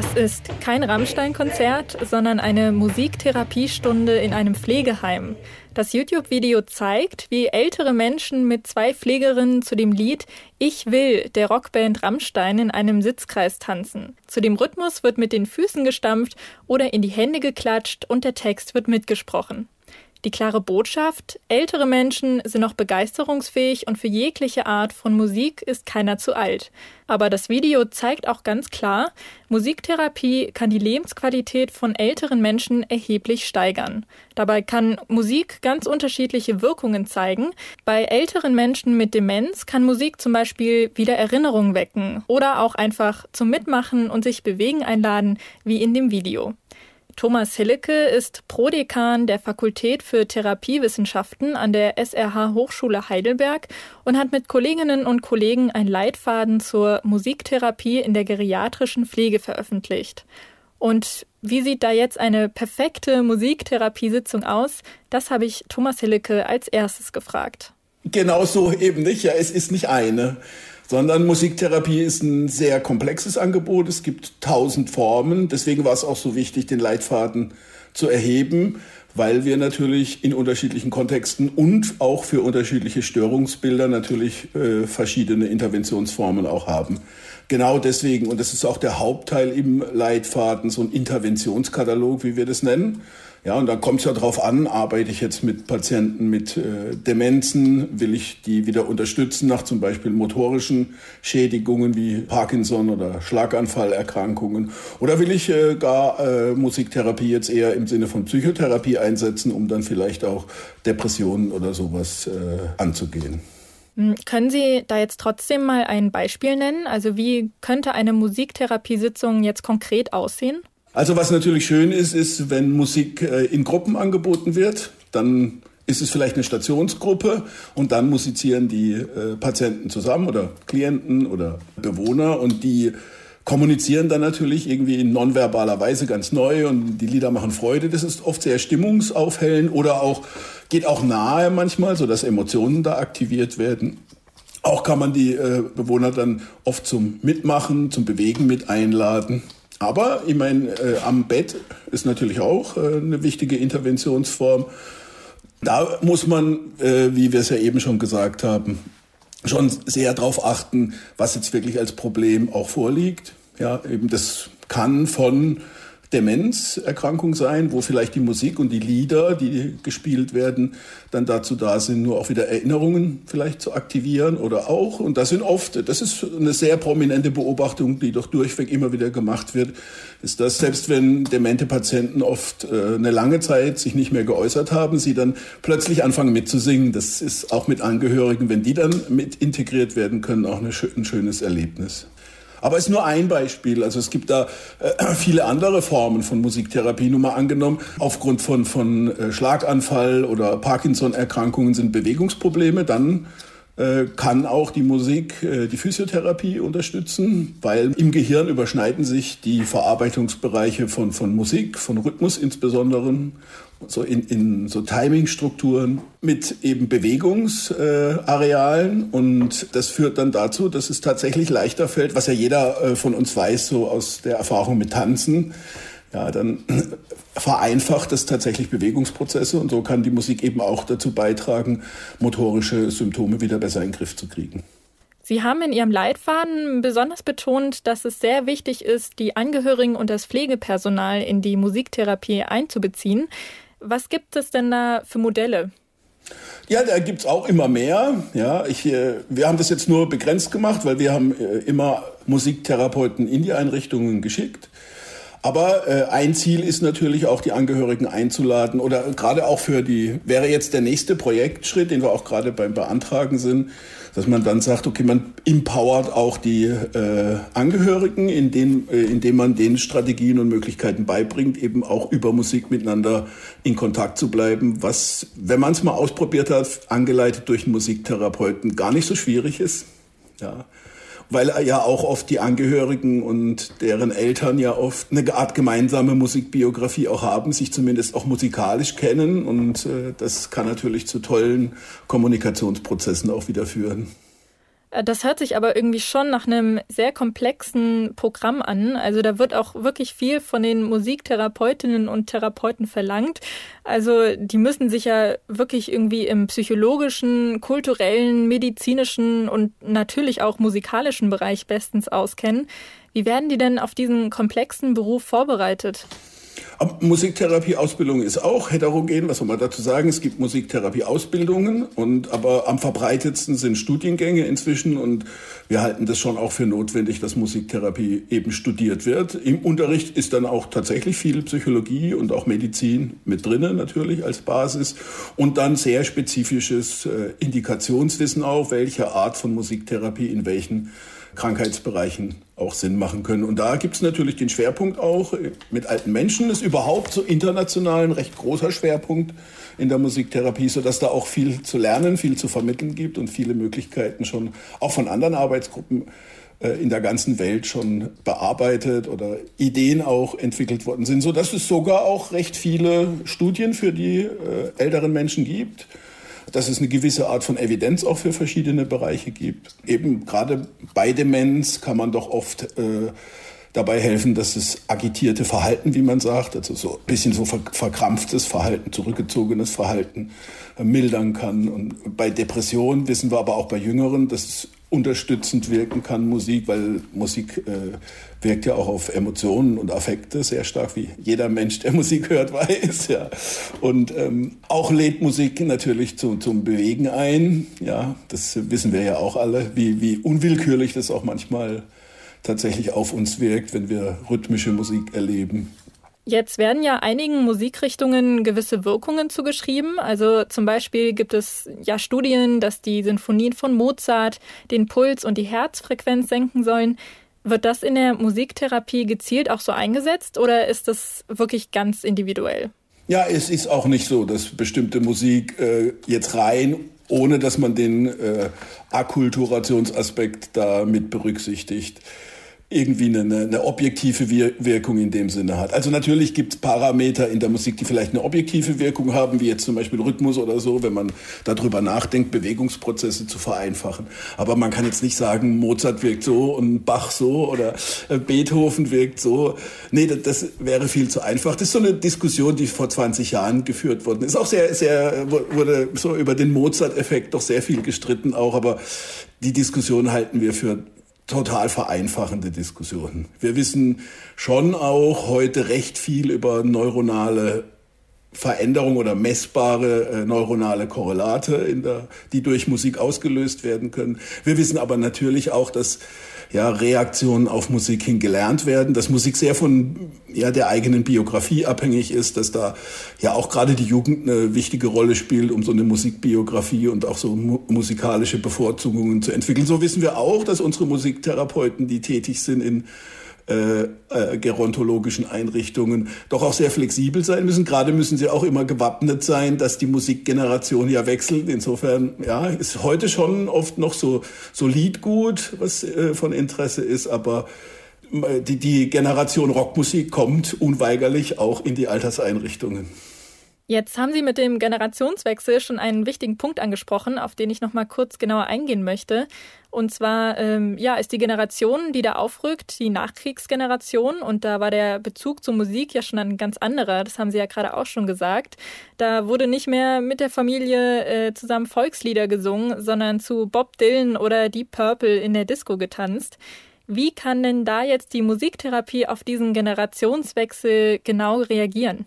Das ist kein Rammstein-Konzert, sondern eine Musiktherapiestunde in einem Pflegeheim. Das YouTube-Video zeigt, wie ältere Menschen mit zwei Pflegerinnen zu dem Lied Ich will der Rockband Rammstein in einem Sitzkreis tanzen. Zu dem Rhythmus wird mit den Füßen gestampft oder in die Hände geklatscht und der Text wird mitgesprochen. Die klare Botschaft, ältere Menschen sind noch begeisterungsfähig und für jegliche Art von Musik ist keiner zu alt. Aber das Video zeigt auch ganz klar, Musiktherapie kann die Lebensqualität von älteren Menschen erheblich steigern. Dabei kann Musik ganz unterschiedliche Wirkungen zeigen. Bei älteren Menschen mit Demenz kann Musik zum Beispiel wieder Erinnerungen wecken oder auch einfach zum Mitmachen und sich bewegen einladen, wie in dem Video. Thomas Hillecke ist Prodekan der Fakultät für Therapiewissenschaften an der SRH Hochschule Heidelberg und hat mit Kolleginnen und Kollegen ein Leitfaden zur Musiktherapie in der geriatrischen Pflege veröffentlicht. Und wie sieht da jetzt eine perfekte Musiktherapiesitzung aus? Das habe ich Thomas Hillecke als erstes gefragt. Genau so eben nicht. Ja, es ist nicht eine sondern Musiktherapie ist ein sehr komplexes Angebot. Es gibt tausend Formen. Deswegen war es auch so wichtig, den Leitfaden zu erheben, weil wir natürlich in unterschiedlichen Kontexten und auch für unterschiedliche Störungsbilder natürlich äh, verschiedene Interventionsformen auch haben. Genau deswegen, und das ist auch der Hauptteil im Leitfaden, so ein Interventionskatalog, wie wir das nennen. Ja, und da kommt es ja drauf an, arbeite ich jetzt mit Patienten mit äh, Demenzen, will ich die wieder unterstützen nach zum Beispiel motorischen Schädigungen wie Parkinson oder Schlaganfallerkrankungen oder will ich äh, gar äh, Musiktherapie jetzt eher im Sinne von Psychotherapie einsetzen, um dann vielleicht auch Depressionen oder sowas äh, anzugehen. Hm, können Sie da jetzt trotzdem mal ein Beispiel nennen? Also wie könnte eine Musiktherapiesitzung jetzt konkret aussehen? Also was natürlich schön ist, ist, wenn Musik äh, in Gruppen angeboten wird, dann ist es vielleicht eine Stationsgruppe und dann musizieren die äh, Patienten zusammen oder Klienten oder Bewohner und die kommunizieren dann natürlich irgendwie in nonverbaler Weise ganz neu und die Lieder machen Freude. Das ist oft sehr stimmungsaufhellend oder auch geht auch nahe manchmal, so dass Emotionen da aktiviert werden. Auch kann man die äh, Bewohner dann oft zum Mitmachen, zum Bewegen mit einladen. Aber ich meine, äh, am Bett ist natürlich auch äh, eine wichtige Interventionsform. Da muss man, äh, wie wir es ja eben schon gesagt haben, schon sehr darauf achten, was jetzt wirklich als Problem auch vorliegt. Ja, eben das kann von Demenzerkrankung sein, wo vielleicht die Musik und die Lieder, die gespielt werden, dann dazu da sind, nur auch wieder Erinnerungen vielleicht zu aktivieren oder auch. Und das sind oft, das ist eine sehr prominente Beobachtung, die doch durchweg immer wieder gemacht wird, ist, dass selbst wenn demente Patienten oft äh, eine lange Zeit sich nicht mehr geäußert haben, sie dann plötzlich anfangen mitzusingen. Das ist auch mit Angehörigen, wenn die dann mit integriert werden können, auch eine, ein schönes Erlebnis. Aber es ist nur ein Beispiel. Also es gibt da äh, viele andere Formen von Musiktherapie. Nur mal angenommen, aufgrund von, von äh, Schlaganfall oder Parkinson-Erkrankungen sind Bewegungsprobleme, dann kann auch die Musik äh, die Physiotherapie unterstützen, weil im Gehirn überschneiden sich die Verarbeitungsbereiche von, von Musik, von Rhythmus insbesondere, so in, in so Timingstrukturen mit eben Bewegungsarealen. Und das führt dann dazu, dass es tatsächlich leichter fällt, was ja jeder äh, von uns weiß, so aus der Erfahrung mit Tanzen, ja, dann vereinfacht das tatsächlich Bewegungsprozesse und so kann die Musik eben auch dazu beitragen, motorische Symptome wieder besser in den Griff zu kriegen. Sie haben in Ihrem Leitfaden besonders betont, dass es sehr wichtig ist, die Angehörigen und das Pflegepersonal in die Musiktherapie einzubeziehen. Was gibt es denn da für Modelle? Ja, da gibt es auch immer mehr. Ja, ich, äh, wir haben das jetzt nur begrenzt gemacht, weil wir haben äh, immer Musiktherapeuten in die Einrichtungen geschickt. Aber äh, ein Ziel ist natürlich auch, die Angehörigen einzuladen oder gerade auch für die, wäre jetzt der nächste Projektschritt, den wir auch gerade beim Beantragen sind, dass man dann sagt, okay, man empowert auch die äh, Angehörigen, indem, äh, indem man denen Strategien und Möglichkeiten beibringt, eben auch über Musik miteinander in Kontakt zu bleiben, was, wenn man es mal ausprobiert hat, angeleitet durch einen Musiktherapeuten, gar nicht so schwierig ist. Ja. Weil ja auch oft die Angehörigen und deren Eltern ja oft eine Art gemeinsame Musikbiografie auch haben, sich zumindest auch musikalisch kennen und äh, das kann natürlich zu tollen Kommunikationsprozessen auch wieder führen. Äh, das hört sich aber irgendwie schon nach einem sehr komplexen Programm an. Also da wird auch wirklich viel von den Musiktherapeutinnen und Therapeuten verlangt. Also die müssen sich ja wirklich irgendwie im psychologischen, kulturellen, medizinischen und natürlich auch musikalischen Bereich bestens auskennen. Wie werden die denn auf diesen komplexen Beruf vorbereitet? Musiktherapieausbildung ist auch heterogen, was soll man dazu sagen? Es gibt Musiktherapieausbildungen und aber am verbreitetsten sind Studiengänge inzwischen und wir halten das schon auch für notwendig, dass Musiktherapie eben studiert wird. Im Unterricht ist dann auch tatsächlich viel Psychologie und auch Medizin mit drinnen natürlich als Basis und dann sehr spezifisches äh, Indikationswissen auch, welche Art von Musiktherapie in welchen Krankheitsbereichen auch Sinn machen können. Und da gibt es natürlich den Schwerpunkt auch mit alten Menschen. Ist überhaupt so international ein recht großer Schwerpunkt in der Musiktherapie, sodass da auch viel zu lernen, viel zu vermitteln gibt und viele Möglichkeiten schon auch von anderen Arbeitsgruppen äh, in der ganzen Welt schon bearbeitet oder Ideen auch entwickelt worden sind, sodass es sogar auch recht viele Studien für die äh, älteren Menschen gibt dass es eine gewisse Art von Evidenz auch für verschiedene Bereiche gibt. Eben gerade bei Demenz kann man doch oft äh, dabei helfen, dass das agitierte Verhalten, wie man sagt, also so ein bisschen so verkrampftes Verhalten, zurückgezogenes Verhalten äh, mildern kann. Und bei Depressionen wissen wir aber auch bei Jüngeren, dass es unterstützend wirken kann, Musik, weil Musik äh, wirkt ja auch auf Emotionen und Affekte sehr stark, wie jeder Mensch, der Musik hört, weiß. Ja. Und ähm, auch lädt Musik natürlich zu, zum Bewegen ein. Ja, das wissen wir ja auch alle, wie, wie unwillkürlich das auch manchmal tatsächlich auf uns wirkt, wenn wir rhythmische Musik erleben. Jetzt werden ja einigen Musikrichtungen gewisse Wirkungen zugeschrieben. Also zum Beispiel gibt es ja Studien, dass die Sinfonien von Mozart den Puls und die Herzfrequenz senken sollen. Wird das in der Musiktherapie gezielt auch so eingesetzt oder ist das wirklich ganz individuell? Ja, es ist auch nicht so, dass bestimmte Musik äh, jetzt rein, ohne dass man den äh, Akkulturationsaspekt da mit berücksichtigt irgendwie eine, eine objektive Wirkung in dem Sinne hat. Also natürlich gibt es Parameter in der Musik, die vielleicht eine objektive Wirkung haben, wie jetzt zum Beispiel Rhythmus oder so, wenn man darüber nachdenkt, Bewegungsprozesse zu vereinfachen. Aber man kann jetzt nicht sagen, Mozart wirkt so und Bach so oder äh, Beethoven wirkt so. Nee, das, das wäre viel zu einfach. Das ist so eine Diskussion, die vor 20 Jahren geführt worden ist. Auch sehr, sehr, wurde so über den Mozart-Effekt doch sehr viel gestritten auch, aber die Diskussion halten wir für total vereinfachende Diskussionen. Wir wissen schon auch heute recht viel über neuronale Veränderung oder messbare äh, neuronale Korrelate, in der, die durch Musik ausgelöst werden können. Wir wissen aber natürlich auch, dass ja, Reaktionen auf Musik hin gelernt werden, dass Musik sehr von ja, der eigenen Biografie abhängig ist, dass da ja auch gerade die Jugend eine wichtige Rolle spielt, um so eine Musikbiografie und auch so mu musikalische Bevorzugungen zu entwickeln. So wissen wir auch, dass unsere Musiktherapeuten, die tätig sind in äh, äh, gerontologischen Einrichtungen doch auch sehr flexibel sein müssen. Gerade müssen sie auch immer gewappnet sein, dass die Musikgeneration ja wechselt. Insofern ja, ist heute schon oft noch so solid gut, was äh, von Interesse ist, aber äh, die, die Generation Rockmusik kommt unweigerlich auch in die Alterseinrichtungen. Jetzt haben Sie mit dem Generationswechsel schon einen wichtigen Punkt angesprochen, auf den ich noch mal kurz genauer eingehen möchte. Und zwar ähm, ja, ist die Generation, die da aufrückt, die Nachkriegsgeneration. Und da war der Bezug zur Musik ja schon ein ganz anderer. Das haben Sie ja gerade auch schon gesagt. Da wurde nicht mehr mit der Familie äh, zusammen Volkslieder gesungen, sondern zu Bob Dylan oder Deep Purple in der Disco getanzt. Wie kann denn da jetzt die Musiktherapie auf diesen Generationswechsel genau reagieren?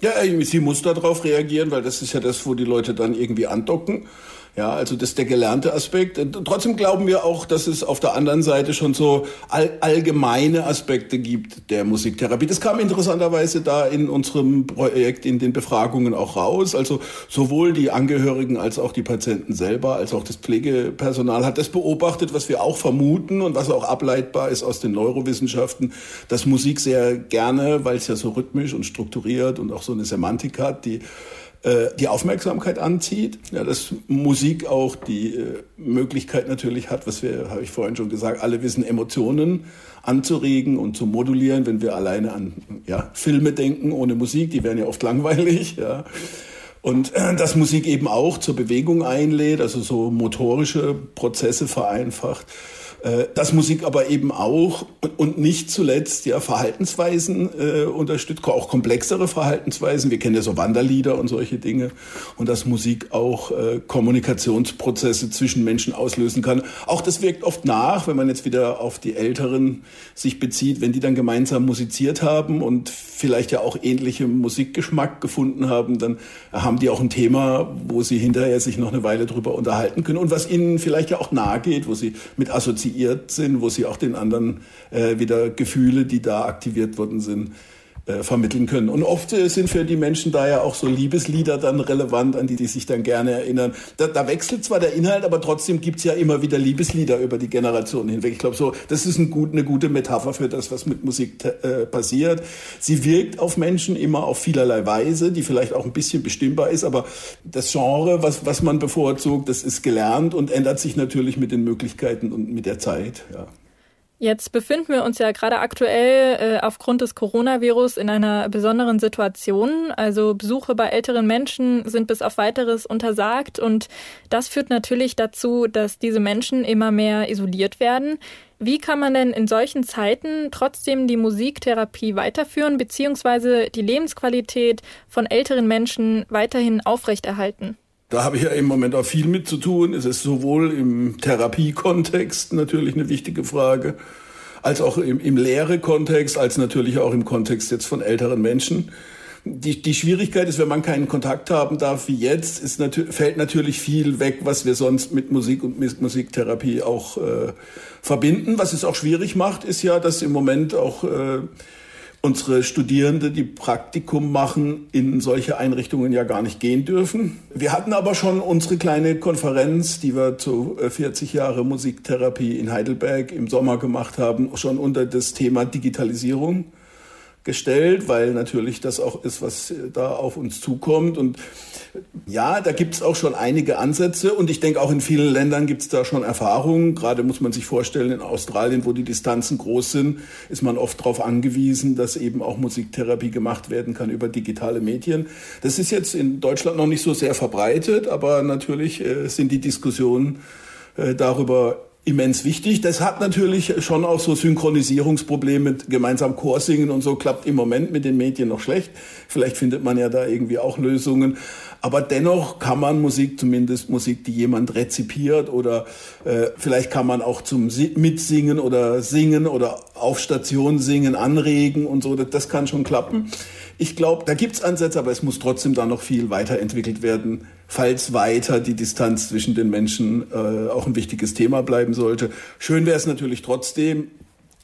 Ja, sie muss darauf reagieren, weil das ist ja das, wo die Leute dann irgendwie andocken. Ja, also das ist der gelernte Aspekt. Trotzdem glauben wir auch, dass es auf der anderen Seite schon so all, allgemeine Aspekte gibt der Musiktherapie. Das kam interessanterweise da in unserem Projekt in den Befragungen auch raus. Also sowohl die Angehörigen als auch die Patienten selber, als auch das Pflegepersonal hat das beobachtet, was wir auch vermuten und was auch ableitbar ist aus den Neurowissenschaften, dass Musik sehr gerne, weil es ja so rhythmisch und strukturiert und auch so eine Semantik hat, die äh, die Aufmerksamkeit anzieht, ja, dass Musik auch die äh, Möglichkeit natürlich hat, was wir, habe ich vorhin schon gesagt, alle wissen, Emotionen anzuregen und zu modulieren, wenn wir alleine an ja, Filme denken ohne Musik, die wären ja oft langweilig. Ja. Und äh, dass Musik eben auch zur Bewegung einlädt, also so motorische Prozesse vereinfacht. Äh, dass Musik aber eben auch und nicht zuletzt ja Verhaltensweisen äh, unterstützt, auch komplexere Verhaltensweisen. Wir kennen ja so Wanderlieder und solche Dinge. Und dass Musik auch äh, Kommunikationsprozesse zwischen Menschen auslösen kann. Auch das wirkt oft nach, wenn man jetzt wieder auf die Älteren sich bezieht, wenn die dann gemeinsam musiziert haben und vielleicht ja auch ähnliche Musikgeschmack gefunden haben, dann haben die auch ein Thema, wo sie hinterher sich noch eine Weile drüber unterhalten können und was ihnen vielleicht ja auch nahe geht, wo sie mit assoziieren assoziiert sind, wo sie auch den anderen äh, wieder Gefühle, die da aktiviert worden sind, äh, vermitteln können. Und oft äh, sind für die Menschen da ja auch so Liebeslieder dann relevant, an die die sich dann gerne erinnern. Da, da wechselt zwar der Inhalt, aber trotzdem gibt's ja immer wieder Liebeslieder über die Generationen hinweg. Ich glaube, so, das ist ein gut, eine gute Metapher für das, was mit Musik äh, passiert. Sie wirkt auf Menschen immer auf vielerlei Weise, die vielleicht auch ein bisschen bestimmbar ist, aber das Genre, was, was man bevorzugt, das ist gelernt und ändert sich natürlich mit den Möglichkeiten und mit der Zeit. Ja. Jetzt befinden wir uns ja gerade aktuell äh, aufgrund des Coronavirus in einer besonderen Situation. Also Besuche bei älteren Menschen sind bis auf weiteres untersagt und das führt natürlich dazu, dass diese Menschen immer mehr isoliert werden. Wie kann man denn in solchen Zeiten trotzdem die Musiktherapie weiterführen bzw. die Lebensqualität von älteren Menschen weiterhin aufrechterhalten? Da habe ich ja im Moment auch viel mit zu tun. Es ist sowohl im Therapiekontext natürlich eine wichtige Frage, als auch im, im Lehre-Kontext, als natürlich auch im Kontext jetzt von älteren Menschen. Die, die Schwierigkeit ist, wenn man keinen Kontakt haben darf wie jetzt, ist nat fällt natürlich viel weg, was wir sonst mit Musik und mit Musiktherapie auch äh, verbinden. Was es auch schwierig macht, ist ja, dass im Moment auch äh, unsere Studierende, die Praktikum machen, in solche Einrichtungen ja gar nicht gehen dürfen. Wir hatten aber schon unsere kleine Konferenz, die wir zu 40 äh, Jahre Musiktherapie in Heidelberg im Sommer gemacht haben, schon unter das Thema Digitalisierung gestellt, weil natürlich das auch ist, was da auf uns zukommt. Und ja, da gibt es auch schon einige Ansätze und ich denke auch in vielen Ländern gibt es da schon Erfahrungen. Gerade muss man sich vorstellen, in Australien, wo die Distanzen groß sind, ist man oft darauf angewiesen, dass eben auch Musiktherapie gemacht werden kann über digitale Medien. Das ist jetzt in Deutschland noch nicht so sehr verbreitet, aber natürlich äh, sind die Diskussionen äh, darüber immens wichtig. Das hat natürlich schon auch so Synchronisierungsprobleme. Gemeinsam Chorsingen und so klappt im Moment mit den Medien noch schlecht. Vielleicht findet man ja da irgendwie auch Lösungen. Aber dennoch kann man Musik, zumindest Musik, die jemand rezipiert oder äh, vielleicht kann man auch zum Mitsingen oder Singen oder auf Station singen anregen und so. Das, das kann schon klappen. Ich glaube, da gibt's Ansätze, aber es muss trotzdem da noch viel weiterentwickelt werden, falls weiter die Distanz zwischen den Menschen äh, auch ein wichtiges Thema bleiben sollte. Schön wäre es natürlich trotzdem,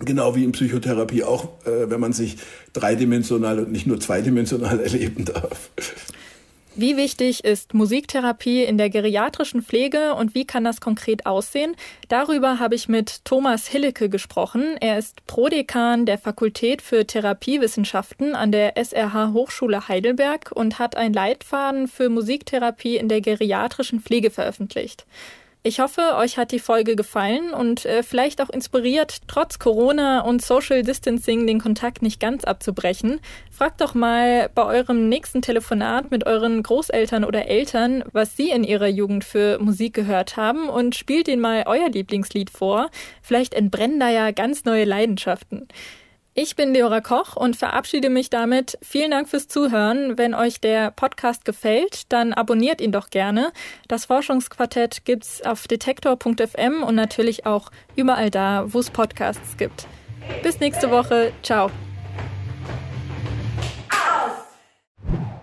Genau wie in Psychotherapie auch, äh, wenn man sich dreidimensional und nicht nur zweidimensional erleben darf. Wie wichtig ist Musiktherapie in der geriatrischen Pflege und wie kann das konkret aussehen? Darüber habe ich mit Thomas Hillecke gesprochen. Er ist Prodekan der Fakultät für Therapiewissenschaften an der SRH Hochschule Heidelberg und hat ein Leitfaden für Musiktherapie in der geriatrischen Pflege veröffentlicht. Ich hoffe, euch hat die Folge gefallen und äh, vielleicht auch inspiriert, trotz Corona und Social Distancing den Kontakt nicht ganz abzubrechen. Fragt doch mal bei eurem nächsten Telefonat mit euren Großeltern oder Eltern, was sie in ihrer Jugend für Musik gehört haben und spielt ihnen mal euer Lieblingslied vor. Vielleicht entbrennen da ja ganz neue Leidenschaften. Ich bin Leora Koch und verabschiede mich damit. Vielen Dank fürs Zuhören. Wenn euch der Podcast gefällt, dann abonniert ihn doch gerne. Das Forschungsquartett gibt's auf detektor.fm und natürlich auch überall da, wo es Podcasts gibt. Bis nächste Woche. Ciao.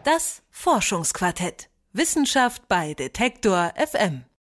Das Forschungsquartett. Wissenschaft bei Detektor FM.